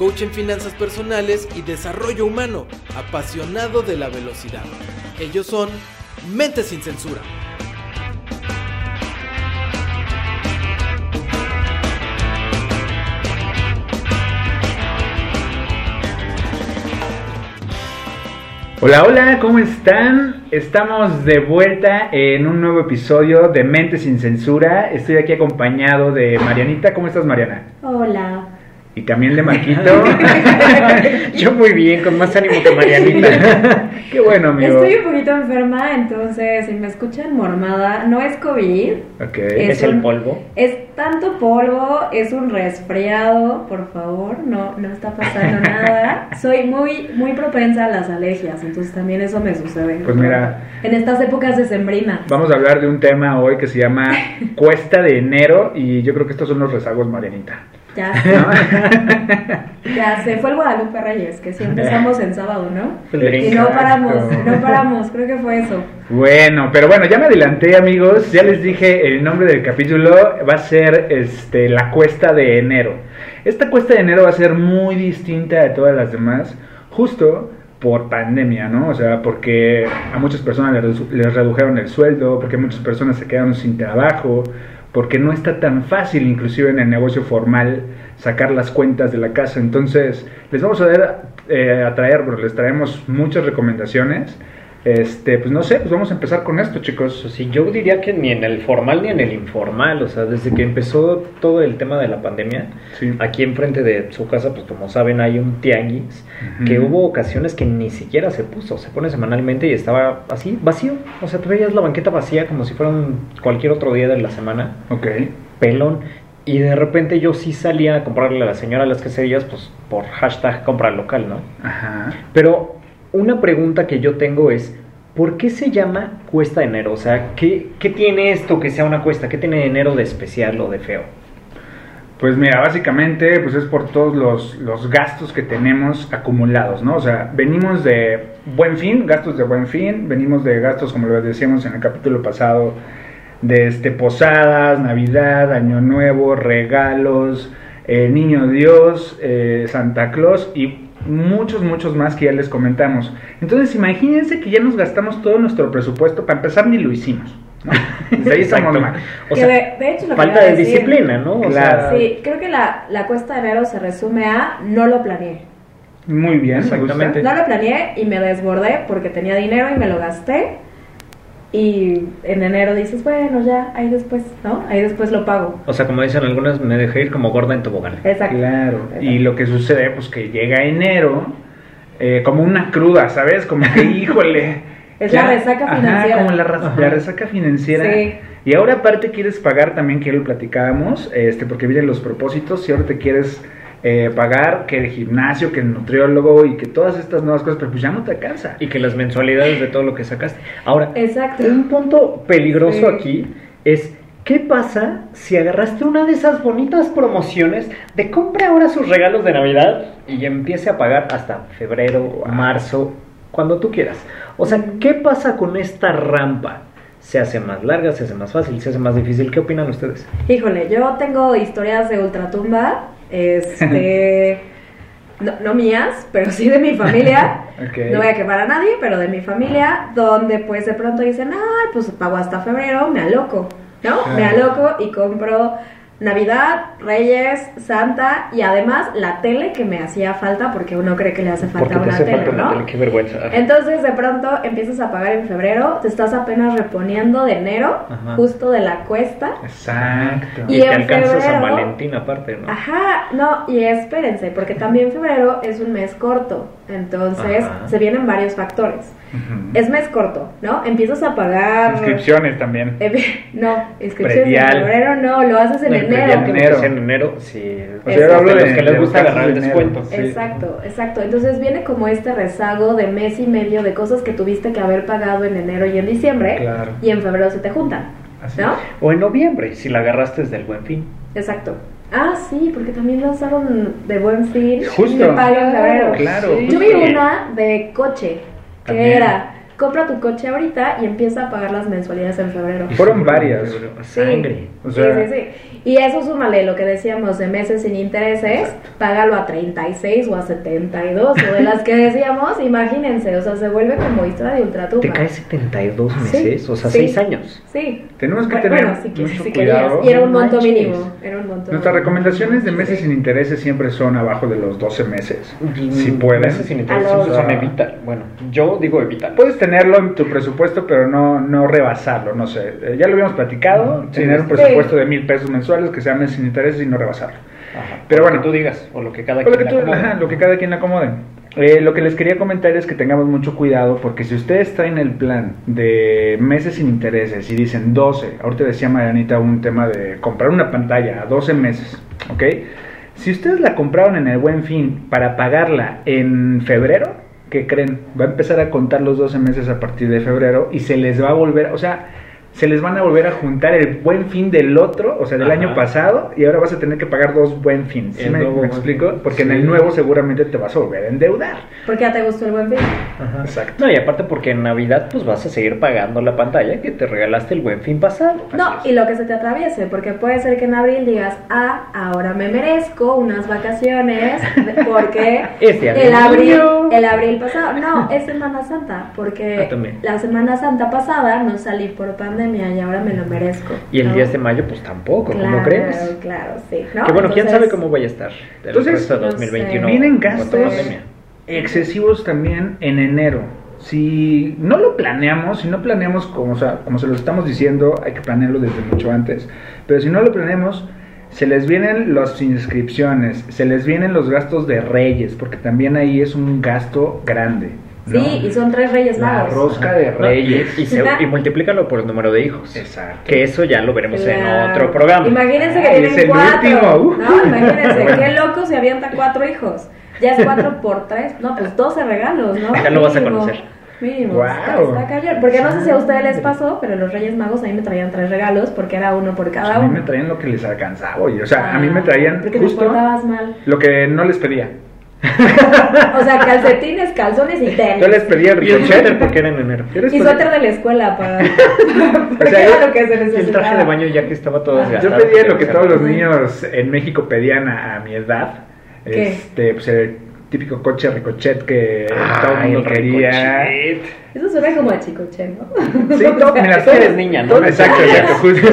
coach en finanzas personales y desarrollo humano, apasionado de la velocidad. Ellos son Mente sin Censura. Hola, hola, ¿cómo están? Estamos de vuelta en un nuevo episodio de Mente sin Censura. Estoy aquí acompañado de Marianita. ¿Cómo estás, Mariana? Hola. Y también de Marquito. Yo muy bien, con más ánimo que Marianita. Qué bueno, amigo. Estoy un poquito enferma, entonces si me escuchan mormada, no es COVID. Ok. ¿Es el polvo? Es tanto polvo, es un resfriado, por favor, no, no está pasando nada. Soy muy, muy propensa a las alergias, entonces también eso me sucede. Pues mira. En estas épocas decembrinas. Vamos a hablar de un tema hoy que se llama Cuesta de Enero y yo creo que estos son los rezagos, Marianita. Ya sé. ya se fue el Guadalupe Reyes, que sí empezamos en sábado, ¿no? Y no paramos, no paramos, creo que fue eso. Bueno, pero bueno, ya me adelanté, amigos. Ya les dije el nombre del capítulo va a ser este la cuesta de enero. Esta cuesta de enero va a ser muy distinta de todas las demás, justo por pandemia, ¿no? O sea, porque a muchas personas les, les redujeron el sueldo, porque muchas personas se quedaron sin trabajo, porque no está tan fácil, inclusive en el negocio formal, sacar las cuentas de la casa. Entonces, les vamos a, eh, a traer, les traemos muchas recomendaciones. Este, pues no sé, pues vamos a empezar con esto, chicos. Sí, yo diría que ni en el formal ni en el informal, o sea, desde que empezó todo el tema de la pandemia, Sí. aquí enfrente de su casa, pues como saben, hay un tianguis, que hubo ocasiones que ni siquiera se puso, se pone semanalmente y estaba así, vacío, o sea, tú veías la banqueta vacía como si fuera un- cualquier otro día de la semana, Ok. pelón, y de repente yo sí salía a comprarle a la señora las quesadillas, pues por hashtag compra local, ¿no? Ajá. Pero una pregunta que yo tengo es, ¿por qué se llama cuesta de enero? O sea, ¿qué, qué tiene esto que sea una cuesta? ¿Qué tiene enero de especial o de feo? Pues mira, básicamente pues es por todos los, los gastos que tenemos acumulados, ¿no? O sea, venimos de buen fin, gastos de buen fin, venimos de gastos, como lo decíamos en el capítulo pasado, de este, posadas, Navidad, Año Nuevo, regalos, eh, Niño Dios, eh, Santa Claus y muchos, muchos más que ya les comentamos. Entonces imagínense que ya nos gastamos todo nuestro presupuesto, para empezar ni lo hicimos, ¿no? Desde ahí estamos Exacto. mal. O Que sea, de, de hecho lo que falta de decir- disciplina, ¿no? O Claro. sea, Sí, creo que la, la cuesta de enero se resume a no lo planeé. Muy bien. Exactamente. No lo planeé y me desbordé porque tenía dinero y me lo gasté. Y en enero dices, bueno, ya, ahí después, ¿no? Ahí después lo pago. o sea, como dicen algunas, me dejé ir como gorda en tobogán. Exacto. Claro, Exacto. y lo que sucede, pues que llega enero, eh, como una cruda, ¿sabes? Como que, híjole. Es la resaca ajá, financiera. como la, Ajá. resaca financiera. Sí. Y ahora aparte quieres pagar también, que ya lo platicábamos, este, porque vienen los propósitos, y ahora te quieres eh, pagar que el gimnasio, que el nutriólogo y que todas estas nuevas cosas, pero pues ya no te alcanza. Y que las mensualidades de todo lo que sacaste. Ahora, Exacto. un punto peligroso Sí. aquí es... ¿Qué pasa si agarraste una de esas bonitas promociones de compre ahora sus regalos de Navidad y empiece a pagar hasta febrero, marzo, cuando tú quieras? O sea, ¿qué pasa con esta rampa? ¿Se hace más larga, se hace más fácil, se hace más difícil? ¿Qué opinan ustedes? Híjole, yo tengo historias de ultratumba, este, no, no mías, pero sí de mi familia. No voy a quemar a nadie, pero de mi familia, donde pues de pronto dicen, ay, pues pago hasta febrero, me aloco, ¿no? Me aloco y compro Navidad, Reyes, Santa y además la tele que me hacía falta porque uno cree que le hace falta una tele, ¿no? Qué vergüenza. Entonces de pronto empiezas a pagar en febrero, te estás apenas reponiendo de enero, Ajá. justo de la cuesta. Exacto. Y, Y te en alcanza San Valentín aparte, ¿no? Ajá, no, y espérense, porque también febrero es un mes corto. Entonces, Ajá. se vienen varios factores. Es mes corto, ¿no? Empiezas a pagar... Inscripciones también. Eh, no, inscripciones Predial. en febrero no, lo haces en No, enero. que Enero. en enero, sí. O sea, yo hablo de de los que les gusta agarrar el descuento. sí. Exacto, exacto. Entonces viene como este rezago de mes y medio de cosas que tuviste que haber pagado en enero y en diciembre Claro. y en febrero se te juntan, Así ¿no? es. O en noviembre, si la agarraste desde el buen fin. Exacto. Ah, sí, porque también lanzaron de buen fin Justo. y me pagan en febrero. Claro. Yo vi una de coche, que También. era, compra tu coche ahorita y empieza a pagar las mensualidades en febrero. Fueron varias. Sí. Sangre. O sea- sí, sí, sí. Y eso súmale lo que decíamos de meses sin intereses, págalo a 36 o a 72, o de las que decíamos, imagínense, o sea, se vuelve como historia de ultratumba. Te cae 72 Sí, meses, o sea, sí. 6 años. Sí. Tenemos que tener bueno, si, quieres, mucho si querías. cuidado. Y era un monto mínimo. Era un monto Nuestras mínimo. recomendaciones de meses Sí. sin intereses siempre son abajo de los 12 meses. Y Si pueden. meses sin intereses son evitar. Bueno, yo digo evitar. Puedes tenerlo en tu presupuesto, pero no, no rebasarlo, no sé. Eh, ya lo habíamos platicado, Sí, tener un presupuesto de mil pesos mensuales que sea meses sin intereses y no rebasarlo. Ajá. Pero O lo bueno. que tú digas, o lo que cada O lo que, quien tú- le acomode. ajá, lo que cada quien acomode. Eh, lo que les quería comentar es que tengamos mucho cuidado porque si ustedes traen el plan de meses sin intereses y dicen 12, ahorita decía Marianita un tema de comprar una pantalla a 12 meses, ¿ok? Si ustedes la compraron en el buen fin para pagarla en febrero, ¿qué creen? Va a empezar a contar los 12 meses a partir de febrero y se les va a volver, o sea, se les van a volver a juntar el buen fin del otro, o sea, del Ajá. año pasado, y ahora vas a tener que pagar dos buen fin. ¿Sí El me, explico? fin. Porque en el nuevo seguramente te vas a volver a endeudar. Porque ya te gustó el buen fin. Ajá. Exacto. No, y aparte porque en Navidad pues vas a seguir pagando la pantalla que te regalaste el buen fin pasado. No, y lo que se te atraviese, porque puede ser que en abril digas, ah, ahora me merezco unas vacaciones, porque Este el abril, el abril pasado, no, es Semana Santa, porque Ah, la Semana Santa pasada no salí por pandemia y ahora me lo merezco. Y el ¿no? 10 de mayo pues tampoco, claro, ¿cómo crees? Claro, sí. ¿no? Que bueno, quién Entonces, sabe cómo vaya a estar el Entonces, resto de no 2021. sé. Vienen gastos pandemia. excesivos también en enero. Si no lo planeamos, si no planeamos como, o sea, como se los estamos diciendo, hay que planearlo desde mucho antes. Pero si no lo planeamos, se les vienen las inscripciones, se les vienen los gastos de reyes, porque también ahí es un gasto grande. ¿No? Sí, y son tres reyes La magos. rosca de No, y, reyes. y, se- y multiplícalo por el número de hijos. Exacto. Que eso ya lo veremos en otro programa. Imagínense que Ay, tienen es el cuatro. último, uh. No, imagínense, Bueno. qué loco se avienta cuatro hijos. Ya es cuatro por tres. No, pues 12 regalos, ¿no? Ya lo vas a conocer. Mínimo. Guau. Está, está cañón. Porque no sé si a ustedes les pasó, pero los Reyes Magos a mí me traían tres regalos porque era uno por cada a mí uno. me traían lo que les alcanzaba, oye. O sea, a mí me Ah, traían Porque te justo portabas mal. lo que no les pedía. O sea, calcetines, calzones y tenis. Yo les pedía el Y el ricochet suéter porque era en enero. Y suéter de la escuela para. O sea, era lo que se Y el necesitaba. traje de baño ya que estaba todo Ah. desgastado. Yo pedía lo que todos los niños en México pedían a, a mi edad. ¿Qué? Este, pues el típico coche ricochet que todo el mundo quería. ricochet. Eso suena como a chicoche, ¿no? Sí, mira, Es que eres niña, ¿no? Exacto, exacto, justo.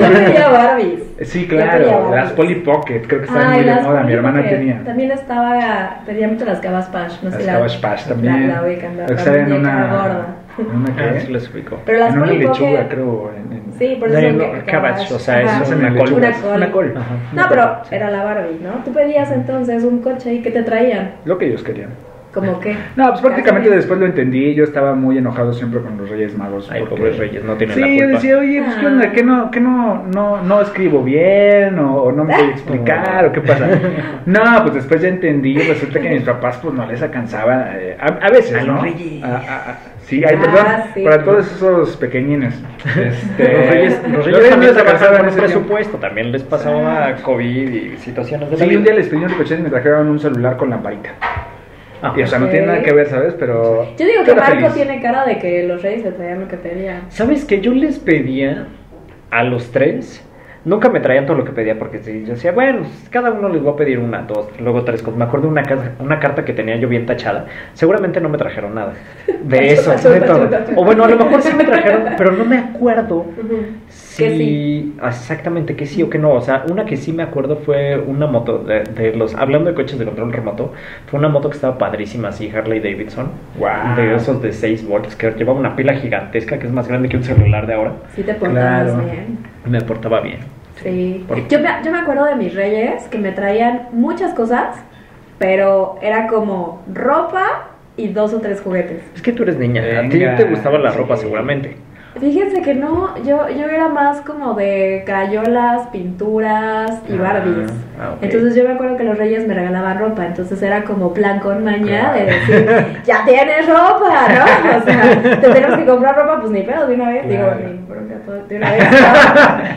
Barbies. Sí, claro, las Polly Pocket, creo que estaban muy de las moda, mi hermana tenía. También estaba, pedía mucho las Cabas Pash, no sé Las la- Cabbage Patch también. La, la ubican, la, Que la salen en una, una Ah, ¿qué? sí los ubico. Pero las en una Polly lechuga, Pocket- creo. en- en- Sí, por No, eso no, que- cabbage, o sea, Ajá. es una en col. Una col. Una col. Ajá. No, pero era la Barbie, ¿no? Tú pedías entonces un coche y ¿qué te traían? Lo que ellos querían. ¿Como qué? No, pues prácticamente después lo entendí. Yo estaba muy enojado siempre con los Reyes Magos. Ay, porque- pobres reyes, no tienen Sí, la yo culpa. decía, oye, pues, ¿qué Ah. onda? ¿Qué no, qué no, no, no escribo bien? ¿O, o no me voy a explicar? ¿O qué pasa? No, pues después ya entendí. Resulta que a mis papás, pues no les alcanzaba. eh, a, a veces, A los ¿no? reyes. A- a- a- sí, ay, Ah, perdón. sí. Para todos esos pequeñines. Este, Los reyes, los los reyes no también trabajaban en ese tiempo. presupuesto, también les pasaba COVID y situaciones de la Sí, vida. un día les pedí un ricochet y me trajeron un celular con lamparita. Ah, Y, o sea, no tiene nada que ver, ¿sabes? Pero. Yo digo que Marco feliz. tiene cara de que los reyes le traían lo que pedían. ¿Sabes que Yo les pedía a los tres. Nunca me traían todo lo que pedía porque sí, yo decía, bueno, cada uno les voy a pedir una, dos, luego tres cosas. Me acuerdo una, ca- una carta que tenía yo bien tachada. Seguramente no me trajeron nada de eso. de todo. O bueno, a lo mejor sí me trajeron, pero no me acuerdo Ujú. Si Que sí. exactamente que sí o que no. O sea, una que sí me acuerdo fue una moto de, de los, hablando de coches de control remoto, fue una moto que estaba padrísima, así, Harley Davidson, Guau. de esos de 6 volts, que llevaba una pila gigantesca que es más grande que un celular de ahora. Sí te portabas Claro. bien. Me portaba bien. Sí. Por- Yo me, yo me acuerdo de mis reyes que me traían muchas cosas, pero era como ropa y dos o tres juguetes. Es que tú eres niña, a ti te gustaba la ropa sí. seguramente. Fíjense que no, yo, yo era más como de crayolas, pinturas y Ah, Barbies. ah. Entonces yo me acuerdo que los reyes me regalaban ropa, entonces era como plan con maña de decir, ya tienes ropa, ¿no? O sea, te tenemos que comprar ropa, pues ni pedo, de una vez, digo, ni bronca, todo, de una vez, ¿no?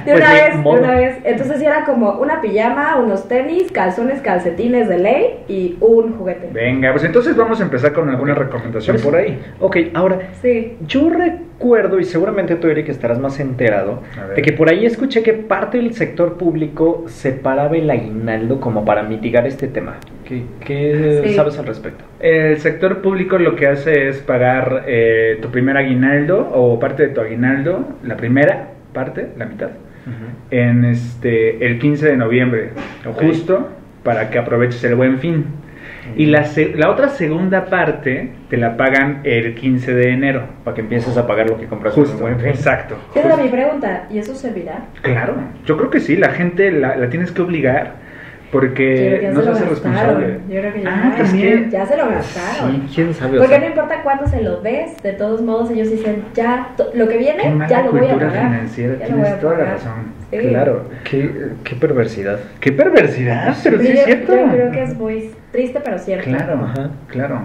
de Pues una vez, de una vez. Entonces sí era como una pijama, unos tenis, calzones, calcetines de ley y un juguete. Venga, pues entonces vamos a empezar con alguna recomendación por ahí. Ok, ahora, Sí. yo recuerdo, y seguramente tú, Eric, estarás más enterado, de que por ahí escuché que parte del sector público separaba el aguinaldo como para mitigar este tema. ¿Qué, qué Sí. sabes al respecto? El sector público lo que hace es pagar eh, tu primer aguinaldo o parte de tu aguinaldo, la primera parte, la mitad, en este el 15 de noviembre, Ok. justo para que aproveches el buen fin. Y la, se- la otra segunda parte te la pagan el 15 de enero. Para que empieces a pagar lo que compras Justo, exacto. Esa era mi pregunta, ¿y eso servirá? Claro, yo creo que sí, la gente la, la tienes que obligar porque no se hace responsable. Yo creo que ya, Ah, también. ya se lo gastaron. Sí, quién sabe. o Porque sea, no importa cuándo se lo des, de todos modos ellos dicen, ya, to- lo que Qué viene, mala ya lo voy a cultura pagar. financiera, Ya lo tienes voy a toda la pagar. razón. Sí. Claro, qué, qué perversidad. Qué perversidad, pero sí Sí, es cierto. yo creo que es muy triste, pero cierto. Claro, Ajá. claro.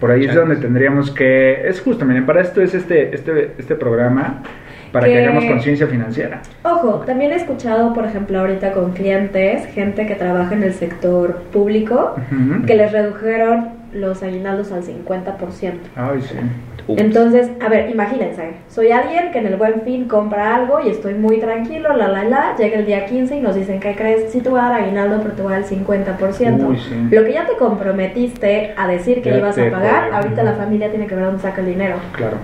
Por ahí es donde tendríamos que... Es justo, miren, para esto es este, este, este programa, para que Que- hagamos conciencia financiera. Ojo, también he escuchado, por ejemplo, ahorita con clientes, gente que trabaja en el sector público, que les redujeron los aguinaldos al 50%. Ay, sí. Ups. Entonces, a ver, imagínense, soy alguien que en el buen fin compra algo y estoy muy tranquilo, la la la, llega el día 15 y nos dicen, ¿qué crees? Sí te voy a dar aguinaldo, pero te voy a dar el 50%. Uy, sí. Lo que ya te comprometiste a decir que Ya ibas a pagar, ahorita la familia tiene que ver dónde saca el dinero, Claro.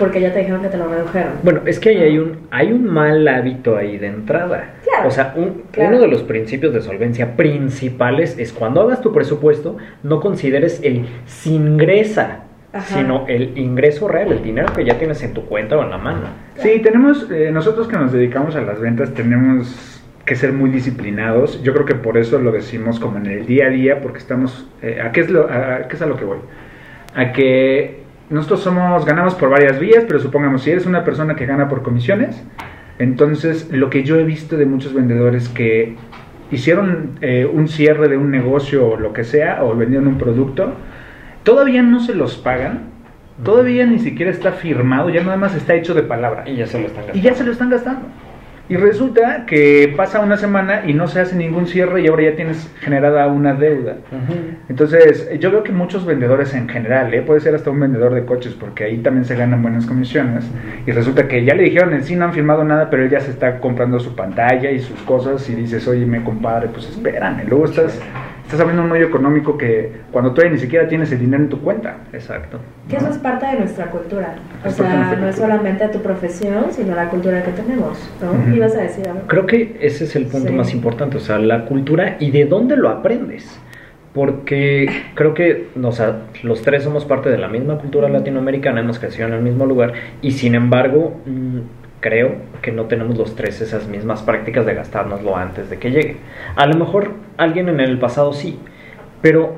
Porque ya te dijeron que te lo redujeron. Bueno, es que ahí hay un, hay un mal hábito ahí de entrada. Claro, O sea, un- claro. uno de los principios de solvencia principales es cuando hagas tu presupuesto, no consideres el sin ingresa, Ajá. sino el ingreso real, el dinero que ya tienes en tu cuenta o en la mano. Sí, tenemos, eh, nosotros que nos dedicamos a las ventas tenemos que ser muy disciplinados. Yo creo que por eso lo decimos como en el día a día, porque estamos, eh, ¿a, qué es lo, a, a qué es a lo que voy? A que nosotros somos, ganamos por varias vías, pero supongamos, si eres una persona que gana por comisiones, entonces lo que yo he visto de muchos vendedores que hicieron eh, un cierre de un negocio o lo que sea, o vendieron un producto, todavía no se los pagan, todavía ni siquiera está firmado, ya nada más está hecho de palabra. Y ya se lo están Y gastando. ya se lo están gastando. Y resulta que pasa una semana y no se hace ningún cierre y ahora ya tienes generada una deuda. Entonces, yo veo que muchos vendedores en general, ¿eh? puede ser hasta un vendedor de coches, porque ahí también se ganan buenas comisiones. Y resulta que ya le dijeron en sí, no han firmado nada, pero él ya se está comprando su pantalla y sus cosas. Y dices, oye, me compadre, pues espérame. Luego estás, estás abriendo un hoyo económico que cuando todavía ni siquiera tienes el dinero en tu cuenta. Exacto. Que eso es parte de nuestra cultura. O Es de sea, no es solamente tu profesión, sino la cultura que tenemos, ¿no? Ujú. Ibas a decir algo. Creo que ese es el punto Sí. más importante, o sea, la cultura y de dónde lo aprendes. Porque creo que o sea, los tres somos parte de la misma cultura latinoamericana, hemos crecido en el mismo lugar y sin embargo mm, creo que no tenemos los tres esas mismas prácticas de gastárnoslo antes de que llegue. A lo mejor alguien en el pasado sí, pero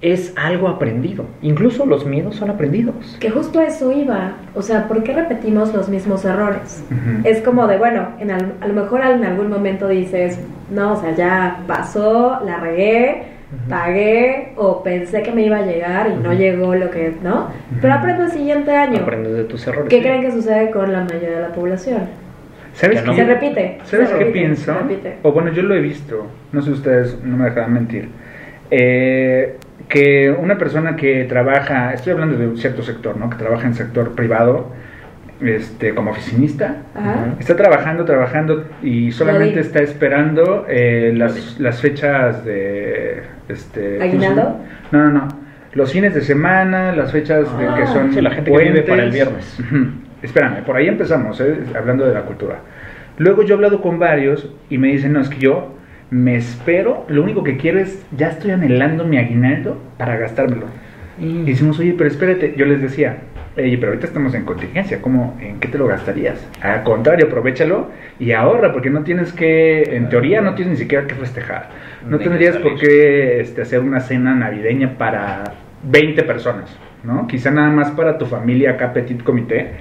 es algo aprendido. Incluso los miedos son aprendidos. Que justo a eso iba. O sea, ¿por qué repetimos los mismos errores? Es como de, bueno, en al- a lo mejor en algún momento dices, no, o sea, ya pasó, la regué, Pagué o pensé que me iba a llegar y no llegó lo que, ¿no? Pero aprendo el siguiente año. Aprendes de tus errores. ¿Qué sí. creen que sucede con la mayoría de la población? ¿Sabes Ya no. Se repite. ¿Sabes se qué repite, pienso? O bueno, yo lo he visto, no sé ustedes, no me dejarán mentir. Eh, que una persona que trabaja, estoy hablando de un cierto sector, ¿no? Que trabaja en sector privado, este, como oficinista, Ajá. está trabajando, trabajando y solamente está esperando eh, las, las fechas de... Este, ¿cómo se ¿Aguinaldo? No, no, no. Los fines de semana, las fechas de Ah, que son sí, la gente que vive para el viernes. Espérame, por ahí empezamos, ¿eh? hablando de la cultura. Luego yo he hablado con varios y me dicen, no, es que yo me espero, lo único que quiero es, ya estoy anhelando mi aguinaldo para gastármelo. Y decimos, oye, pero espérate, yo les decía, oye, pero ahorita estamos en contingencia, ¿cómo, en qué te lo gastarías? Al contrario, aprovechalo y ahorra, porque no tienes que, en teoría no tienes ni siquiera que festejar. No tendrías por qué este, hacer una cena navideña para 20 personas. ¿no? Quizá nada más para tu familia acá, petit comité,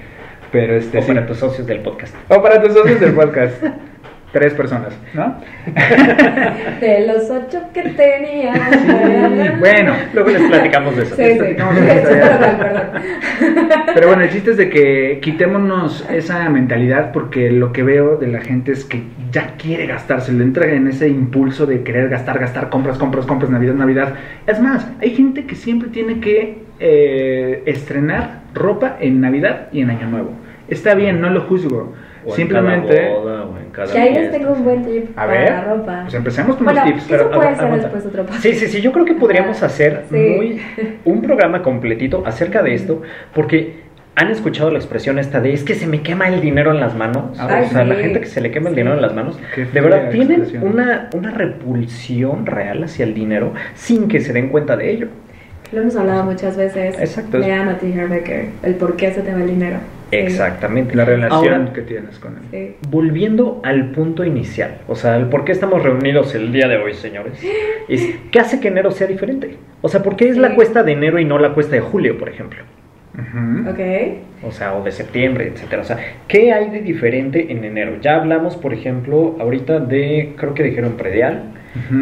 pero este O sí. para tus socios del podcast. O para tus socios del podcast. Tres personas, ¿no? De los ocho que tenía. bueno, Luego les platicamos de eso. Sí, sí. No, no, Sí, no, perdón, perdón. Pero bueno, el chiste es de que quitémonos esa mentalidad porque lo que veo de la gente es que ya quiere gastarse, le entra en ese impulso de querer gastar, gastar, compras, compras, compras, Navidad, Navidad. Es más, hay gente que siempre tiene que eh, estrenar ropa en Navidad y en Año Nuevo. Está bien, no lo juzgo. O en Simplemente... cada boda, o en cada Que ahí les tengo un buen tip A para ver, la ropa. pues empecemos con bueno, los tips. Eso pero puede agu- ser después otro. Sí, sí, sí, yo creo que podríamos Ajá, hacer sí. muy un programa completito acerca de esto, porque han escuchado la expresión esta de es que se me quema el dinero en las manos. Ay, o sea, la gente que se le quema el Sí. dinero en las manos, Qué de verdad tienen expresión. una, una repulsión real hacia el dinero sin que se den cuenta de ello. Lo hemos hablado muchas veces. Exacto. Lean a T. El por qué se te va el dinero. Exactamente. La relación Ahora, que tienes con él. Sí. Volviendo al punto inicial, o sea, el por qué estamos reunidos el día de hoy, señores, es ¿qué hace que enero sea diferente? O sea, ¿por qué es Sí. la cuesta de enero y no la cuesta de julio, por ejemplo? Ujú. Ok. O sea, o de septiembre, etcétera. O sea, ¿qué hay de diferente en enero? Ya hablamos, por ejemplo, ahorita de, creo que dijeron predial,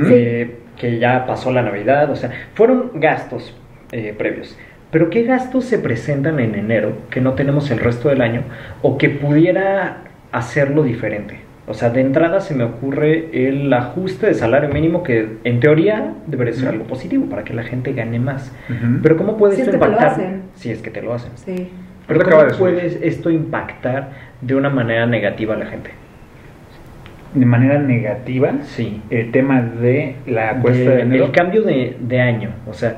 eh, que ya pasó la Navidad, o sea, fueron gastos eh, previos. Pero ¿qué gastos se presentan en enero que no tenemos el resto del año o que pudiera hacerlo diferente? O sea, de entrada se me ocurre el ajuste de salario mínimo que en teoría debería ser algo positivo para que la gente gane más. Pero ¿cómo puede Si es esto que te lo impactar? hacen. Si es que te lo hacen. Sí. Pero ¿cómo puede esto impactar de una manera negativa a la gente? De manera negativa, Sí. el tema de la cuesta De- de enero. El cambio de, de año. O sea,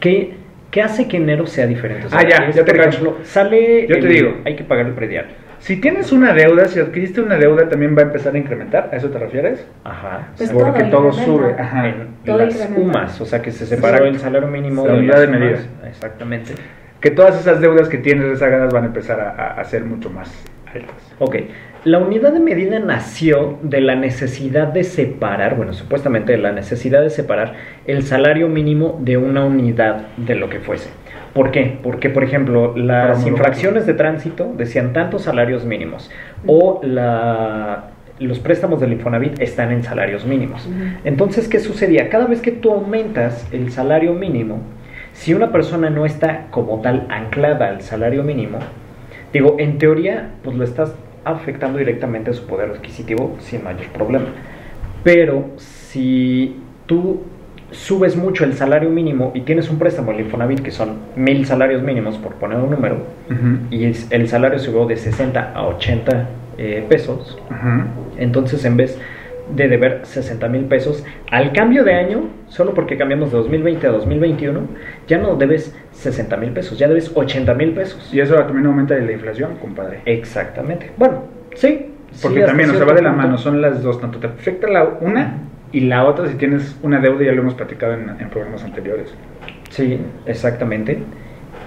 ¿qué, qué hace que enero sea diferente? O sea, Ah, ya, es, ya te por ejemplo, sale. Yo te el- digo. Hay que pagar el predial. Si tienes una deuda, si adquiriste una deuda, también va a empezar a incrementar. ¿A eso te refieres? Ajá. Pues Porque todo sube. Ajá. en todo las incrementa. UMAS, o sea, que se separó Exacto. el salario mínimo La de unidad de medida. Exactamente. Que todas esas deudas que tienes rezagadas van a empezar a, a- a ser mucho más altas. Ok, la unidad de medida nació de la necesidad de separar, bueno, supuestamente de la necesidad de separar el salario mínimo de una unidad de lo que fuese. ¿Por qué? Porque, por ejemplo, las infracciones de tránsito decían tantos salarios mínimos o la, los préstamos del Infonavit están en salarios mínimos. Entonces, ¿qué sucedía? Cada vez que tú aumentas el salario mínimo, si una persona no está como tal anclada al salario mínimo, digo, en teoría, pues lo estás afectando directamente a su poder adquisitivo sin mayor problema. Pero si tú subes mucho el salario mínimo y tienes un préstamo al Infonavit que son mil salarios mínimos, por poner un número, y el salario subió de 60 a 80 eh, pesos, entonces en vez de deber 60 mil pesos, al cambio de año, solo porque cambiamos de 2020 a 2021, ya no debes 60 mil pesos, ya debes 80 mil pesos. Y eso también aumenta la inflación, compadre. Exactamente. Bueno, sí. Porque sí, también, o sea, va de la punto. mano, son las dos, tanto te afecta la una y la otra si tienes una deuda, ya lo hemos platicado en, en programas anteriores. Sí, exactamente.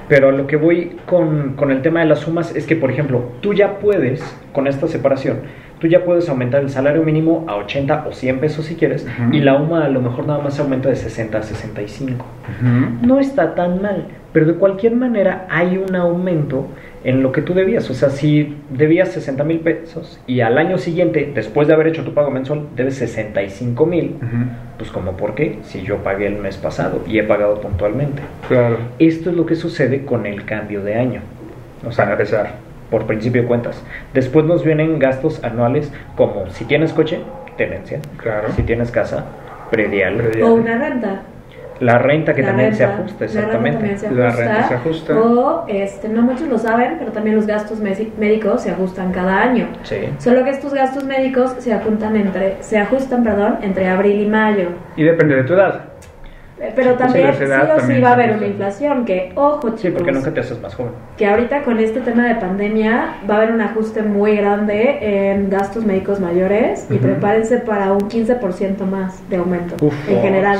Pero a lo que voy con, con el tema de las sumas es que, por ejemplo, tú ya puedes, con esta separación, tú ya puedes aumentar el salario mínimo a 80 o 100 pesos si quieres, y la UMA a lo mejor nada más se aumenta de 60 a 65. Ujú. No está tan mal, pero de cualquier manera hay un aumento en lo que tú debías. O sea, si debías 60 mil pesos y al año siguiente, después de haber hecho tu pago mensual, debes 65 mil, Ujú. pues como por qué, si yo pagué el mes pasado y he pagado puntualmente. Claro. Esto es lo que sucede con el cambio de año. O sea, empezar. por principio de cuentas. Después nos vienen gastos anuales como si tienes coche, tenencia. Claro. Si tienes casa, predial. Predial. O una renta. La renta que La también se renta. ajusta, La renta exactamente. también se La ajusta. renta se ajusta. O, este, no muchos lo saben, pero también los gastos médicos se ajustan cada año. Sí. Solo que estos gastos médicos se ajustan entre, se ajustan, perdón, entre abril y mayo. Y depende de tu edad. Eh, Pero Si también pusieras sí o sí también va a se haber una inflación, que ojo chicos, Sí, porque nunca te haces más joven. que ahorita con este tema de pandemia va a haber un ajuste muy grande en gastos médicos mayores y Ujú. prepárense para un 15% más de aumento Uf. en general.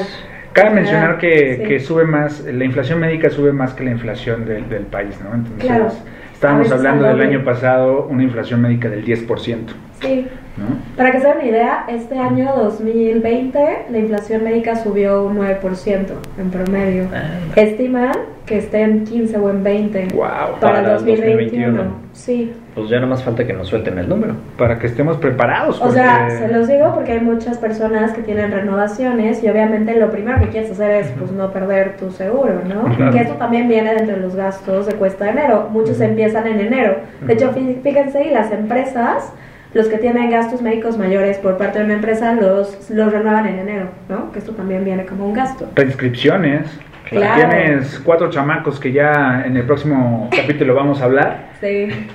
Cabe En mencionar que, sí. que sube más, la inflación médica sube más que la inflación del, del país, ¿no? Entonces, Claro. Estábamos hablando del año pasado una inflación médica del 10%, Sí, ¿no? Para que se den una idea, este año 2020 la inflación médica subió un 9% en promedio. Ah. Estiman que esté en 15 o en 20 Wow, para, para el el 2021. 2021. Sí. Pues ya nada más falta que nos suelten el número. Para que estemos preparados. O sea, porque- se los digo porque hay muchas personas que tienen renovaciones y obviamente lo primero que quieres hacer es pues no perder tu seguro, ¿no? Claro. Que esto también viene de entre los gastos de cuesta de enero. Muchos empiezan en enero. De hecho, fí- fíjense, y las empresas, los que tienen gastos médicos mayores por parte de una empresa, los, los renuevan en enero, ¿no? Que esto también viene como un gasto. Prescripciones. Claro. Tienes cuatro chamacos que ya en el próximo capítulo vamos a hablar. Sí.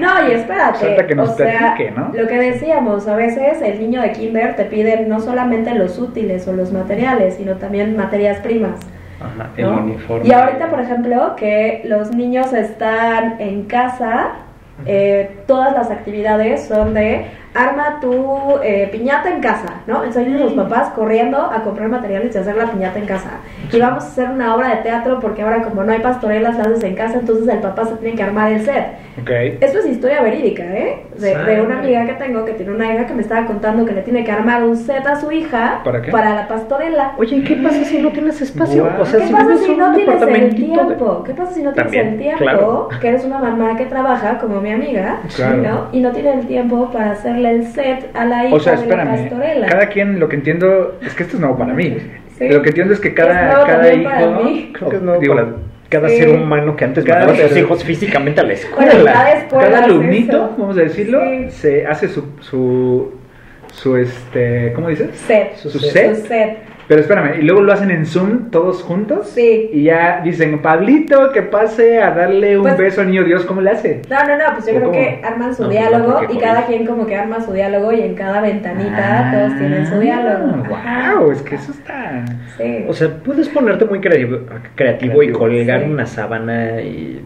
No, y espérate. Falta que nos o sea, platique, ¿no? Lo que decíamos, a veces el niño de Kinder te pide no solamente los útiles o los materiales, sino también materias primas. Ajá, el ¿no? uniforme. Y ahorita, por ejemplo, que los niños están en casa, eh, todas las actividades son de arma tu eh, piñata en casa, ¿no? Entonces vienen los papás corriendo a comprar materiales y hacer la piñata en casa. Y vamos a hacer una obra de teatro porque ahora como no hay pastorelas, las haces en casa, entonces el papá se tiene que armar el set. Ok. Esto es historia verídica, ¿eh? De, de una amiga que tengo que tiene una hija que me estaba contando que le tiene que armar un set a su hija ¿Para qué? la pastorela. Oye, ¿y qué pasa si no tienes espacio? Guau. O sea, ¿Qué si pasa si no tienes el departamentito de- tiempo? ¿Qué pasa si no tienes También, el tiempo? claro. Que eres una mamá que trabaja, como mi amiga, Claro. ¿no? Y no tiene el tiempo para hacerle el set a la hija O sea, de la espérame. pastorela. Cada quien, lo que entiendo, es que esto es nuevo para mí. Sí. Lo que entiendo es que cada, cada hijo. para mí. Creo que es nuevo digo, para cada Sí. ser humano que antes Cada mandaba a sus hijos físicamente a la escuela. Bueno, cada escuela cada alumnito, eso. vamos a decirlo, Sí. se hace su, su, su, este, ¿cómo dices? Set. Su Su set. set. Pero espérame, y luego lo hacen en Zoom todos juntos. Sí. Y ya dicen, Pablito, que pase a darle un Pues- beso al niño Dios, ¿cómo le hace? No, no, no, pues yo ¿O creo cómo? que arman su No, diálogo y cada quien como que arma su diálogo y en cada ventanita todos tienen su diálogo. Wow, es que eso está. Sí. O sea, puedes ponerte muy creativo, creativo y colgar sí. una sábana y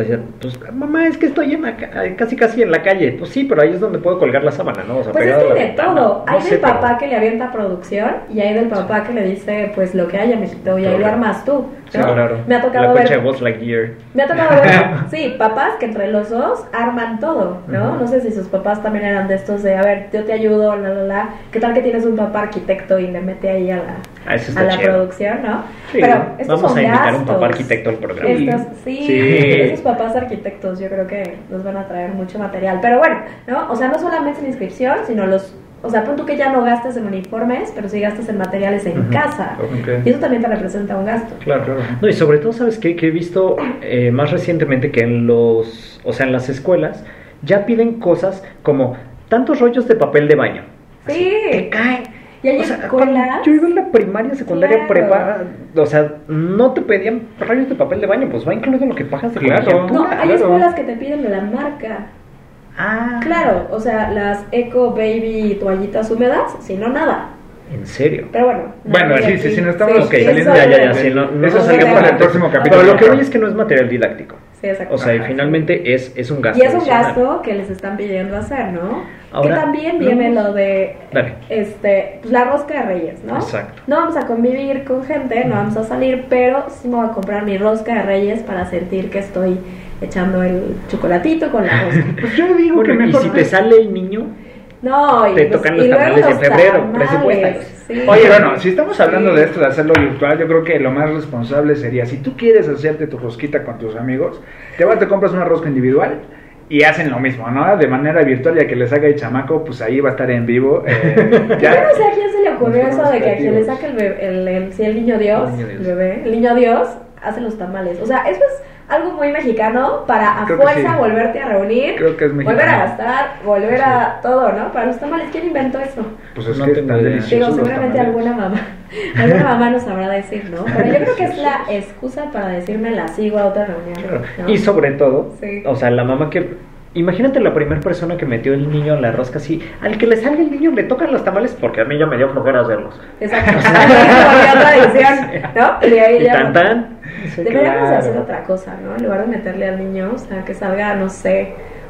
decir, pues mamá, es que estoy en la ca- casi casi en la calle. Pues sí, pero ahí es donde puedo colgar la sábana, ¿no? O sea, Pues es que de ventana. todo. No Hay sé, del pero- papá que le avienta producción y hay del papá que le dice, pues lo que haya, mijito, y ahí lo armas tú. Sí, ¿no? claro. Me ha tocado la ver. de. Me ha tocado ver, sí, papás que entre los dos arman todo, ¿no? No sé si sus papás también eran de estos de, a ver, yo te ayudo, la, la, la. ¿Qué tal que tienes un papá arquitecto y le mete ahí a la, Ah, eso a la producción, ¿no? Sí, Pero estos vamos son a invitar a un papá arquitecto al programa. Estos, sí, Sí. esos papás arquitectos yo creo que nos van a traer mucho material. Pero bueno, ¿no? O sea, no solamente en inscripción, sino los... O sea, pon tú que ya no gastes en uniformes, pero sí gastas en materiales en casa. Y eso también te representa un gasto. Claro, claro. No, y sobre todo, ¿sabes qué? Que he visto eh, más recientemente que en los, o sea, en las escuelas ya piden cosas como tantos rollos de papel de baño. Así, Sí. Te cae. Y hay O sea, cuando yo iba en la primaria, secundaria, Claro. prepa, o sea, no te pedían rollos de papel de baño, pues va incluido en lo que pagas de Claro. No, hay claro. escuelas que te piden la marca. Ah, Claro, o sea, las Eco Baby toallitas húmedas, si no nada. ¿En serio? Pero bueno. Bueno, sí, sí, sí, no estamos Ok, saliendo ya, ya, ya, sí, no, no Eso salió salgamos para el próximo capítulo. Pero lo que voy es que no es material didáctico. Sí, exacto. O sea, y finalmente es, es un gasto. Y es un adicional. gasto que les están pidiendo hacer, ¿no? Ahora, que también viene lo de Dale. este, pues, la rosca de reyes, ¿no? Exacto. No vamos a convivir con gente, no vamos a salir, pero sí me voy a comprar mi rosca de reyes para sentir que estoy echando el chocolatito con la rosca. Pues yo digo Bueno, que y mejor. si te sale el niño, No, y, Te pues, tocan los y tamales en los febrero, sí. Oye, bueno, si estamos hablando Sí. de esto, de hacerlo virtual, yo creo que lo más responsable sería, si tú quieres hacerte tu rosquita con tus amigos, te vas, te compras una rosca individual y hacen lo mismo, ¿no? De manera virtual, ya que le saca el chamaco, pues ahí va a estar en vivo. eh, Yo no sé a quién se le ocurrió eso de que a quien le saque el, bebé, el, el- si el niño Dios, El niño Dios. el bebé, el niño Dios hace los tamales. O sea, eso es algo muy mexicano para a Creo fuerza sí. volverte a reunir, Creo que es mexicano. volver a gastar, volver a todo, ¿no? Para los tamales, ¿quién inventó eso? Pues es No que tengo están deliciosos. Digo, seguramente alguna mamá, alguna mamá nos sabrá decir, ¿no? Pero yo creo que es la excusa para decirme la sigo a otra reunión. Claro. ¿no? Y sobre todo, Sí. o sea, la mamá que... Imagínate la primera persona que metió el niño en la rosca así. Al que le salga el niño le tocan los tamales porque a mí ya me dio flojera hacerlos. Exacto. Como tradición, ¿no? Y ahí Y ya- tan tan. Sí, Deberíamos de claro. hacer otra cosa, ¿no? En lugar de meterle al niño, o sea, que salga, no sé,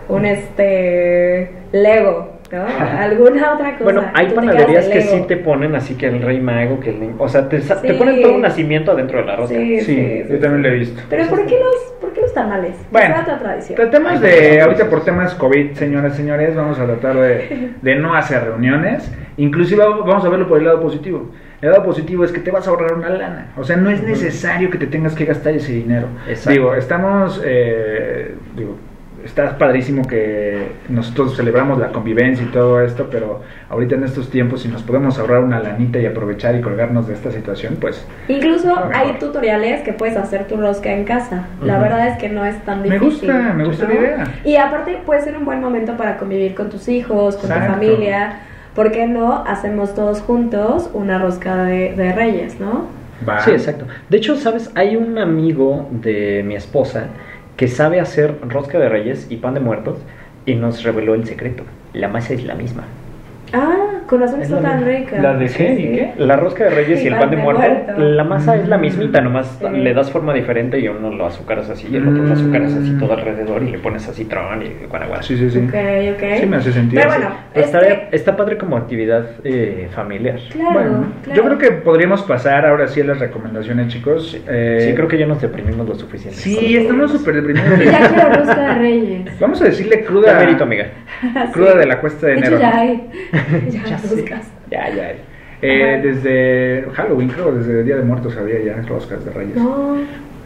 un este Lego, ¿no? Alguna otra cosa. Bueno, hay panaderías que sí te ponen así que el rey mago, que el o sea, te, sa- te Sí. ponen todo un nacimiento adentro de la rosca. Sí, Sí, yo también lo he visto. Pero ¿por qué los, por qué los tamales. Bueno, otra tradición. tratemos de, ahorita por temas COVID, señoras y señores, vamos a tratar de, de no hacer reuniones. Inclusive vamos a verlo por el lado positivo. El lado positivo es que te vas a ahorrar una lana. O sea, no es necesario que te tengas que gastar ese dinero. Exacto. Digo, estamos, eh, digo, está padrísimo que nosotros celebramos la convivencia y todo esto, pero ahorita en estos tiempos, si nos podemos ahorrar una lanita y aprovechar y colgarnos de esta situación, pues Incluso hay tutoriales que puedes hacer tu rosca en casa. La verdad es que no es tan Me difícil. gusta, me gusta la idea. Y aparte puede ser un buen momento para convivir con tus hijos, con Exacto. tu familia. ¿Por qué no hacemos todos juntos una rosca de, de reyes, no? va. Sí, exacto. De hecho, ¿sabes? Hay un amigo de mi esposa que sabe hacer rosca de reyes y pan de muertos y nos reveló el secreto. La masa es la misma. Ah, con razón Es está tan rica. ¿La de qué? Sí. ¿Y qué? La rosca de reyes y el pan de muerto, la masa es la Mm. mismita, nomás Sí. le das forma diferente y uno lo azucaras así y el otro lo azucaras así todo alrededor y le pones así tron y guanaguas. Sí, sí, sí. Ok, ok. Sí me hace sentido. Pero bueno, Pero este- está, está padre como actividad eh, familiar. Claro, Bueno, claro. yo creo que podríamos pasar ahora sí a las recomendaciones, chicos. Eh, Sí, creo que ya nos deprimimos lo suficiente. Sí, estamos súper deprimidos. Ya quiero rosca de reyes. Vamos a decirle Ya cruda, merito, amiga. cruda Sí. de la cuesta de De enero. hecho, ya hay. Ya, Ya sé. Ya, ya. Eh, desde Halloween, creo, desde el Día de Muertos había ya roscas de reyes. No,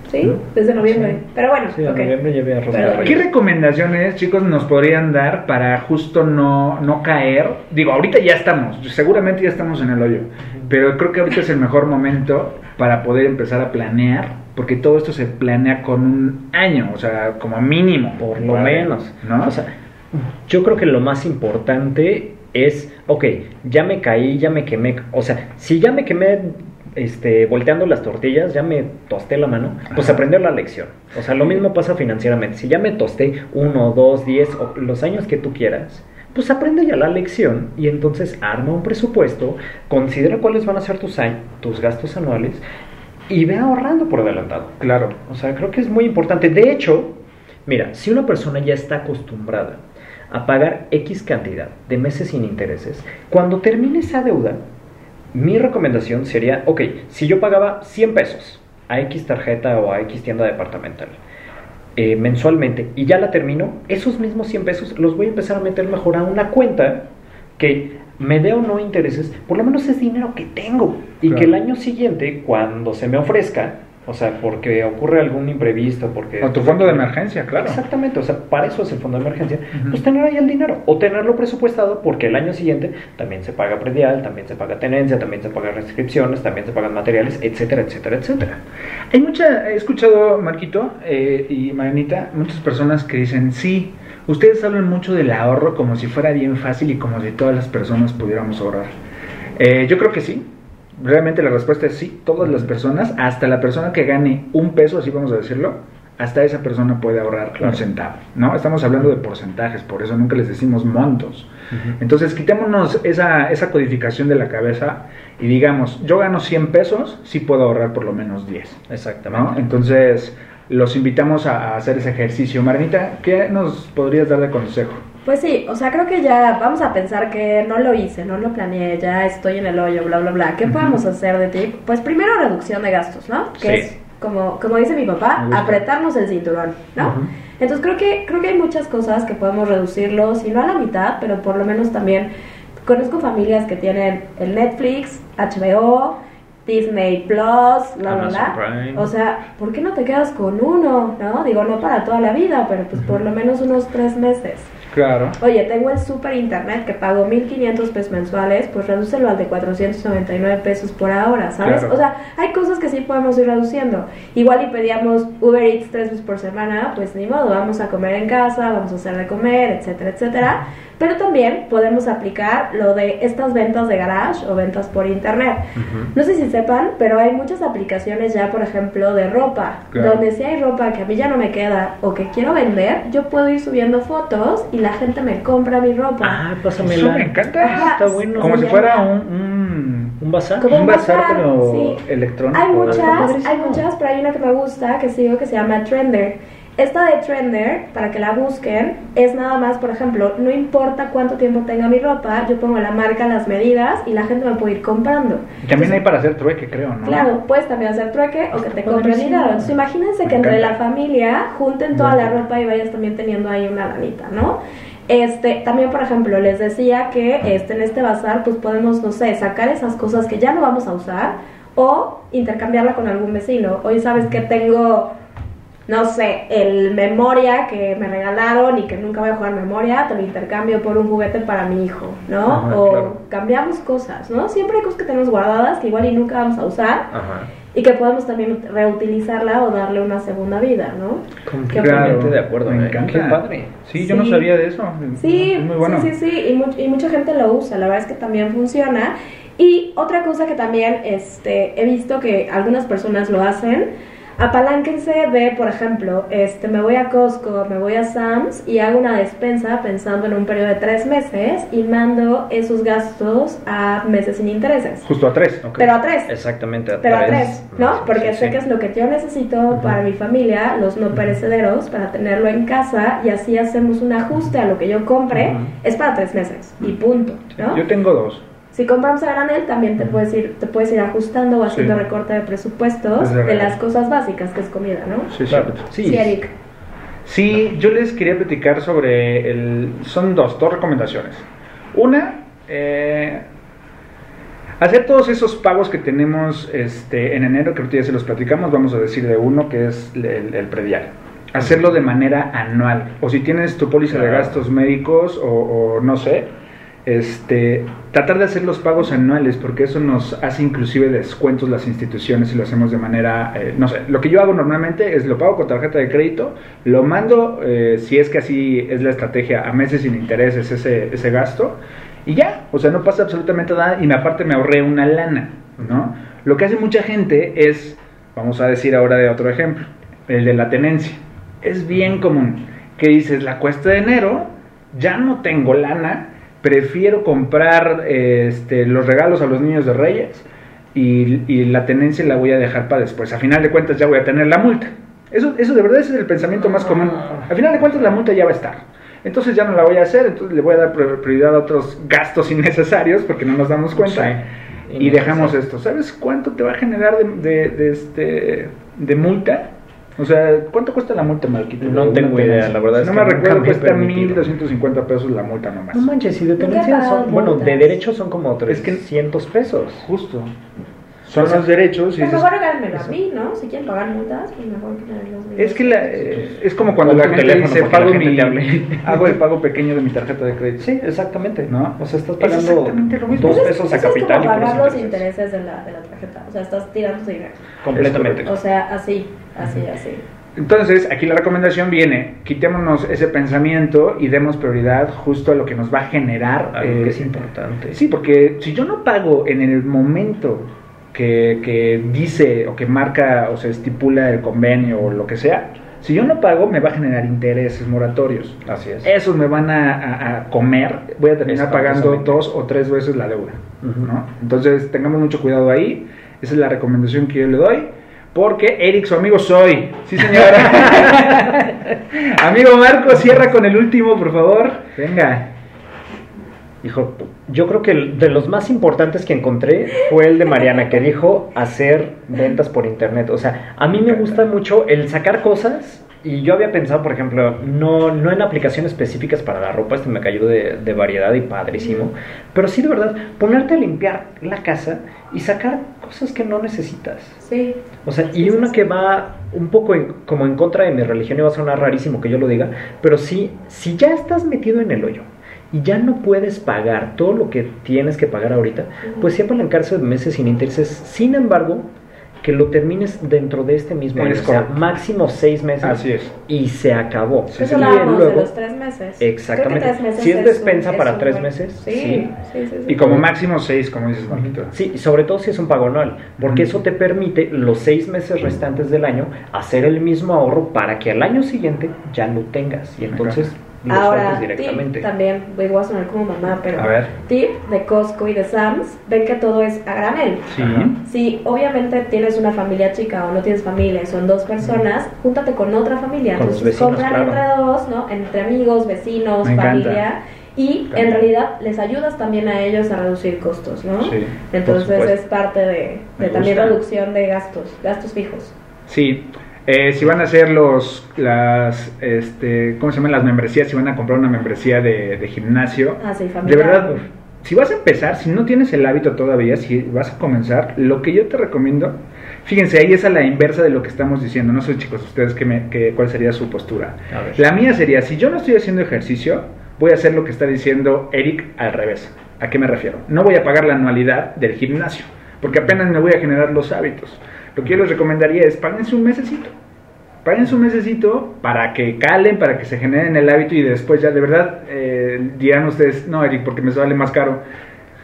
sí, ¿No? desde noviembre. Sí. Pero bueno, Sí, en ok. noviembre ya había rosca Pero- ¿Qué recomendaciones, chicos, nos podrían dar para justo no, no caer? Digo, ahorita ya estamos, seguramente ya estamos en el hoyo, pero creo que ahorita es el mejor momento para poder empezar a planear, porque todo esto se planea con un año, o sea, como mínimo. Por lo menos. ¿no? O sea, yo creo que lo más importante es, ok, ya me caí, ya me quemé. O sea, si ya me quemé este, volteando las tortillas, ya me tosté la mano, pues Ajá. aprender la lección. O sea, lo mismo pasa financieramente. Si ya me tosté uno, dos, diez, o los años que tú quieras, pues aprende ya la lección y entonces arma un presupuesto, considera cuáles van a ser tus, tus gastos anuales y ve ahorrando por adelantado. claro. O sea, creo que es muy importante. De hecho, mira, si una persona ya está acostumbrada a pagar X cantidad de meses sin intereses, cuando termine esa deuda, mi recomendación sería, ok, si yo pagaba 100 pesos a X tarjeta o a X tienda departamental eh, mensualmente y ya la termino, esos mismos 100 pesos los voy a empezar a meter mejor a una cuenta que me dé o no intereses, por lo menos es dinero que tengo y Claro. que el año siguiente, cuando se me ofrezca, o sea, porque ocurre algún imprevisto, porque... O tu fondo de emergencia, claro. Exactamente, o sea, para eso es el fondo de emergencia, pues tener ahí el dinero o tenerlo presupuestado porque el año siguiente también se paga predial, también se paga tenencia, también se pagan restricciones, también se pagan materiales, etcétera, etcétera, etcétera. Hay mucha, he escuchado, Marquito eh, y Marinita, muchas personas que dicen, sí, ustedes hablan mucho del ahorro como si fuera bien fácil y como si todas las personas pudiéramos ahorrar. Eh, yo creo que sí. Realmente la respuesta es sí, todas las personas, hasta la persona que gane un peso, así vamos a decirlo, hasta esa persona puede ahorrar Claro. un centavo, ¿no? Estamos hablando de porcentajes, por eso nunca les decimos montos. Entonces, quitémonos esa, esa codificación de la cabeza y digamos, yo gano 100 pesos, sí puedo ahorrar por lo menos 10. ¿no? Exactamente. Entonces, los invitamos a, a hacer ese ejercicio. Marinita, ¿qué nos podrías dar de consejo? Pues sí, o sea, creo que ya vamos a pensar que no lo hice, no lo planeé, ya estoy en el hoyo, bla, bla, bla. ¿Qué podemos hacer de ti? Pues primero reducción de gastos, ¿no? Que Sí. es, como, como dice mi papá, apretarnos el cinturón, ¿no? Entonces creo que, creo que hay muchas cosas que podemos reducirlo, si no a la mitad, pero por lo menos también conozco familias que tienen el Netflix, HBO, Disney Plus, bla, bla, Amazon bla. Prime. O sea, ¿por qué no te quedas con uno? ¿No? Digo, no para toda la vida, pero pues por lo menos unos tres meses. Claro. Oye, tengo el super internet que pago 1500 pesos mensuales, pues redúcelo al de 499 pesos por ahora, ¿sabes? Claro. O sea, hay cosas que sí podemos ir reduciendo. Igual y pedíamos Uber Eats tres veces por semana, pues ni modo, vamos a comer en casa, vamos a hacer de comer, etcétera, etcétera. Pero también podemos aplicar lo de estas ventas de garage o ventas por internet. No sé si sepan, pero hay muchas aplicaciones ya, por ejemplo, de ropa, Claro. donde si hay ropa que a mí ya no me queda o que quiero vender, yo puedo ir subiendo fotos y la gente me compra mi ropa. Ah, Eso pásamela. me encanta. Ajá, Está bueno. Como si fuera un, un, ¿Un bazar? Como un bazar, bazar, pero sí. electrónico. Hay muchas, hay muchas, pero hay una que me gusta que sigo que se llama Trender. Esta de Trender, para que la busquen, es nada más, por ejemplo, no importa cuánto tiempo tenga mi ropa, yo pongo la marca, las medidas y la gente me puede ir comprando. También hay para hacer trueque, creo, ¿no? Claro, puedes también hacer trueque o que te compren dinero. Entonces imagínense Me que entre la familia junten toda la ropa y vayas también teniendo ahí una lanita, ¿no? Este, también, por ejemplo, les decía que este, en este bazar, pues podemos, no sé, sacar esas cosas que ya no vamos a usar o intercambiarla con algún vecino. Hoy sabes que tengo, no sé, el memoria que me regalaron y que nunca voy a jugar memoria, te lo intercambio por un juguete para mi hijo, ¿no? Ajá, o claro. cambiamos cosas, ¿no? Siempre hay cosas que tenemos guardadas que igual y nunca vamos a usar Ajá. y que podemos también reutilizarla o darle una segunda vida, ¿no? Completamente de acuerdo. me ¿eh? encanta. Qué padre. Sí, yo no sabía de eso. Sí, es muy bueno. sí, sí, sí, y, much- y mucha gente lo usa, la verdad es que también funciona. Y otra cosa que también este, he visto que algunas personas lo hacen, apalánquense de, por ejemplo, este, me voy a Costco, me voy a Sam's y hago una despensa pensando en un periodo de tres meses y mando esos gastos a meses sin intereses. Justo a tres. Ok. Pero a tres. Exactamente. Pero a tres ¿no? Porque sí, sé sí. que es lo que yo necesito para mi familia, los no perecederos, para tenerlo en casa y así hacemos un ajuste a lo que yo compre. Es para tres meses y punto, ¿no? Yo tengo dos. Si compramos a granel, también te puedes ir, te puedes ir ajustando o haciendo Sí. recorte de presupuestos Es de las cosas básicas que es comida, ¿no? Sí, Claro. cierto. Sí. Sí, Eric. Sí, yo les quería platicar sobre el... Son dos, dos recomendaciones. Una, eh, hacer todos esos pagos que tenemos este, en enero, que ahorita ya se los platicamos, vamos a decir de uno, que es el, el predial. Hacerlo de manera anual. O si tienes tu póliza de gastos médicos o, o no sé, este, tratar de hacer los pagos anuales, porque eso nos hace inclusive descuentos las instituciones y lo hacemos de manera, eh, no sé, lo que yo hago normalmente es lo pago con tarjeta de crédito, lo mando, eh, si es que así es la estrategia, a meses sin intereses ese, ese gasto, y ya, o sea, no pasa absolutamente nada y me, aparte me ahorré una lana, ¿no? Lo que hace mucha gente es, vamos a decir ahora de otro ejemplo, el de la tenencia. Es bien común que dices, la cuesta de enero, ya no tengo lana, prefiero comprar este, los regalos a los niños de Reyes y, y la tenencia la voy a dejar para después. A final de cuentas ya voy a tener la multa. Eso, eso de verdad ese es el pensamiento más común. A final de cuentas la multa ya va a estar. Entonces ya no la voy a hacer, entonces le voy a dar pri- prioridad a otros gastos innecesarios porque no nos damos cuenta. Sí. Y dejamos esto. ¿Sabes cuánto te va a generar de, de, de este, de multa? O sea, ¿cuánto cuesta la multa, Marquito? No Una tengo tenencia. idea, la verdad es No que me recuerdo, cuesta permitido. 1.250 pesos la multa nomás. No manches, y de tenencia son, bueno, de multas. derecho son como Es que- 300 pesos. Justo. Son O sea, los derechos y Pues mejor regálmelo a mí, ¿no? Si quieren pagar multas, pues mejor que. Es que la- eh, es como cuando la gente dice, pago gente mi, te hable". hago el pago pequeño de mi tarjeta de crédito. Sí, exactamente. ¿No? O sea, estás Es pagando exactamente lo mismo. dos Eso es- pesos a eso es capital y como pagar los intereses. intereses de la, de la tarjeta. O sea, estás tirando dinero. Completamente. Es O sea, así, así, así. Entonces, aquí la recomendación viene, quitémonos ese pensamiento y demos prioridad justo a lo que nos va a generar. Algo eh, que es importante. Sí, porque si yo no pago en el momento que, que dice o que marca o se estipula el convenio o lo que sea, si yo no pago me va a generar intereses moratorios. Así es. Esos me van a, a- a comer, voy a terminar pagando dos o tres veces la deuda. Entonces tengamos mucho cuidado ahí, esa es la recomendación que yo le doy. Porque Eric, su amigo soy. Sí, señora. amigo Marco, cierra con el último, por favor. Venga. Hijo, yo creo que de los más importantes que encontré fue el de Mariana, que dijo hacer ventas por internet. O sea, a mí me gusta mucho el sacar cosas. Y yo había pensado, por ejemplo, no, no en aplicaciones específicas para la ropa, este me cayó de, de variedad y padrísimo, pero sí de verdad, ponerte a limpiar la casa y sacar cosas que no necesitas. Sí. O sea, y una que va un poco en- como en contra de mi religión y va a sonar rarísimo que yo lo diga, pero sí, si ya estás metido en el hoyo y ya no puedes pagar todo lo que tienes que pagar ahorita, pues sí apalancarse de meses sin intereses. Sin embargo, que lo termines dentro de este mismo año, Es o sea, máximo seis meses Así es. y se acabó. Sí, Eso sí. Y hablábamos de luego- los tres meses. Exactamente. Tres meses Si es despensa es para tres meses, Sí, sí. sí, sí, sí. Y como máximo seis, como dices, Marquito. Sí, y sobre todo si es un pago anual, porque eso te permite los seis meses restantes del año hacer el mismo ahorro para que al año siguiente ya lo tengas. Y entonces los Ahora, directamente. tip también, voy a sonar como mamá, pero A ver. tip de Costco y de Sam's, ven que todo es a granel. Sí. Si obviamente tienes una familia chica o no tienes familia, son dos personas, júntate con otra familia. Con Entonces vecinos, compran claro. entre dos, ¿no? Entre amigos, vecinos, Me encanta. familia. Y encanta. en realidad les ayudas también a ellos a reducir costos, ¿no? Sí, Entonces es parte de, de también gusta. reducción de gastos, gastos fijos. Sí. Eh, si van a hacer los, las, este, ¿cómo se llaman? Las membresías, si van a comprar una membresía de, de gimnasio, Ah, sí, de verdad, si vas a empezar, si no tienes el hábito todavía, si vas a comenzar, lo que yo te recomiendo, fíjense, ahí es a la inversa de lo que estamos diciendo. No sé, chicos, ustedes qué me, qué- cuál sería su postura. A ver. La mía sería, si yo no estoy haciendo ejercicio, voy a hacer lo que está diciendo Eric al revés. ¿A qué me refiero? No voy a pagar la anualidad del gimnasio, porque apenas me voy a generar los hábitos. Lo que yo les recomendaría es, páguense un mesecito. Páguense un mesecito para que calen, para que se generen el hábito y después ya de verdad eh, dirán ustedes, no Eric, porque me sale más caro.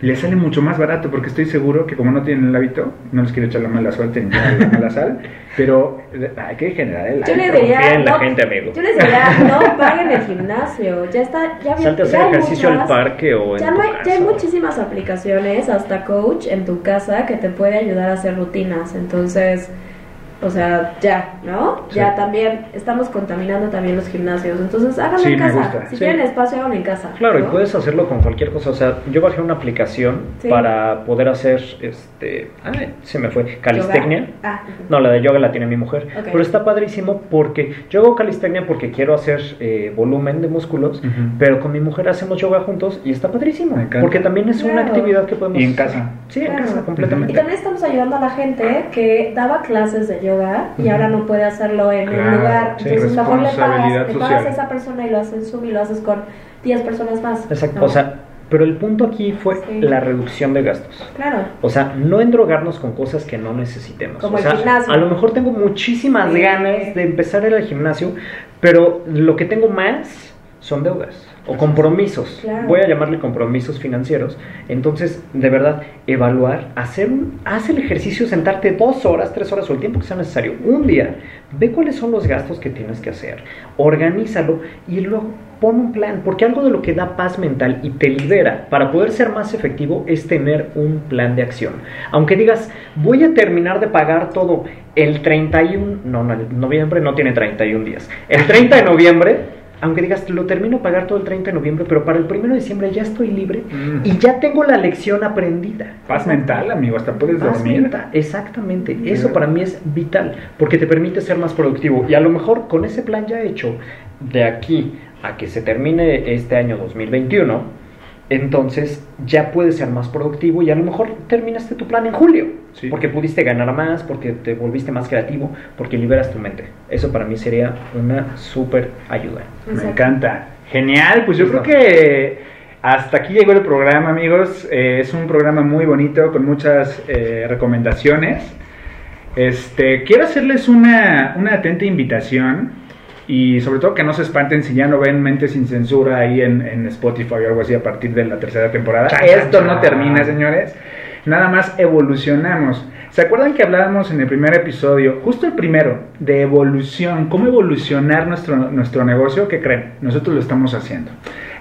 Les sale mucho más barato porque estoy seguro que como no tienen el hábito, no les quiero echar la mala suerte ni la mala sal, pero hay que generar el Yo les diría, en la no, gente, amigo. Yo les diría, no paguen el gimnasio. Ya está, ya Salte a hacer ejercicio al parque o en Ya, tu no hay, ya hay muchísimas aplicaciones, hasta coach en tu casa que te puede ayudar a hacer rutinas. Entonces, o sea, ya, ¿no? Sí. Ya también estamos contaminando también los gimnasios. Entonces, háganlo Sí, en casa. gusta. Si Sí. tienen espacio, háganlo en casa. Claro, y puedes hacerlo con cualquier cosa. O sea, yo bajé una aplicación Sí. para poder hacer, este, ay, se me fue, calistecnia. Ah. No, la de yoga la tiene mi mujer. Pero está padrísimo porque yo hago calistecnia porque quiero hacer eh, volumen de músculos, pero con mi mujer hacemos yoga juntos y está padrísimo. Porque también es una actividad que podemos Y en casa. Sí, en casa, Y completamente. también estamos ayudando a la gente que daba clases de yoga y Ujú. ahora no puede hacerlo en Claro, un lugar. sí, Entonces mejor le pagas, le pagas a esa persona y lo haces en Zoom y lo haces con 10 personas más. Exacto. ¿no? O sea, pero el punto aquí fue Sí. la reducción de gastos. claro. O sea, no endrogarnos con cosas que no necesitemos. Como o el gimnasio. a lo mejor tengo muchísimas Sí. ganas de empezar al gimnasio, pero lo que tengo más son deudas o compromisos. Claro. Voy a llamarle compromisos financieros. Entonces, de verdad, evaluar, hacer un, haz el ejercicio, sentarte dos horas, tres horas o el tiempo que sea necesario, un día, ve cuáles son los gastos que tienes que hacer, organízalo y luego pon un plan, porque algo de lo que da paz mental y te libera para poder ser más efectivo es tener un plan de acción. Aunque digas, voy a terminar de pagar todo el 31, no, no, el noviembre no tiene 31 días, el 30 de noviembre, aunque digas, lo termino pagar todo el 30 de noviembre, pero para el 1 de diciembre ya estoy libre Mm. y ya tengo la lección aprendida. Paz mental, amigo, hasta puedes Paz dormir. mental, exactamente. Eso para mí es vital, porque te permite ser más productivo. Y a lo mejor con ese plan ya hecho, de aquí a que se termine este año 2021, entonces ya puedes ser más productivo y a lo mejor terminaste tu plan en julio, Sí. porque pudiste ganar más, porque te volviste más creativo, porque liberas tu mente. Eso para mí sería una súper ayuda. Me encanta. Genial, pues yo Listo. creo que hasta aquí llegó el programa, amigos. Eh, es un programa muy bonito con muchas eh, recomendaciones. Este, quiero hacerles una, una atenta invitación y sobre todo que no se espanten si ya no ven Mente sin Censura ahí en, en Spotify o algo así a partir de la tercera temporada. Esto no termina, señores. Nada más evolucionamos. ¿Se acuerdan que hablábamos en el primer episodio, justo el primero, de evolución? ¿Cómo evolucionar nuestro, nuestro negocio? ¿Qué creen? Nosotros lo estamos haciendo.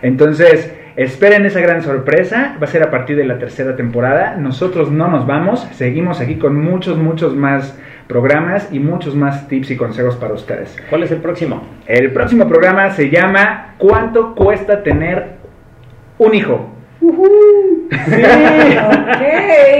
Entonces, esperen esa gran sorpresa. Va a ser a partir de la tercera temporada. Nosotros no nos vamos. Seguimos aquí con muchos, muchos más programas y muchos más tips y consejos para ustedes. ¿Cuál es el próximo? El próximo programa se llama ¿Cuánto cuesta tener un hijo? Ok.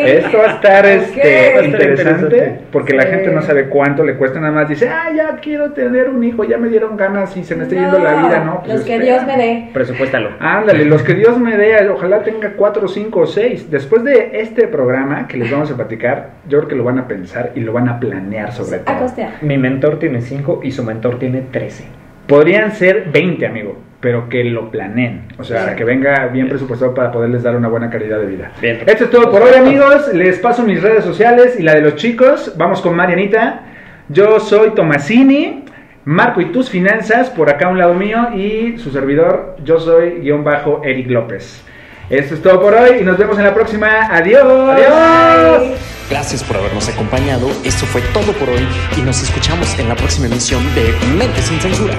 Esto va a estar este, Va a estar interesante, interesante. porque la gente no sabe cuánto le cuesta, nada más dice, ah, ya quiero tener un hijo, ya me dieron ganas y se me está yendo la vida, ¿no? Pues Los que espera. Dios me dé. Presupuéstalo. Ándale, los que Dios me dé, ojalá tenga cuatro, cinco o seis. Después de este programa que les vamos a platicar, yo creo que lo van a pensar y lo van a planear sobre A todo. costear. Mi mentor tiene 5 y su mentor tiene 13. Podrían ser 20, amigo, pero que lo planeen. O sea, Sí. que venga bien presupuestado para poderles dar una buena calidad de vida. Bien. Esto es todo por hoy, amigos. Les paso mis redes sociales y la de los chicos. Vamos con Marianita. Yo soy Tomasini. Marco y tus finanzas, por acá a un lado mío. Y su servidor, yo soy guion bajo Eric López. Esto es todo por hoy y nos vemos en la próxima. Adiós. Adiós. Gracias por habernos acompañado. Esto fue todo por hoy y nos escuchamos en la próxima emisión de Mente sin Censura.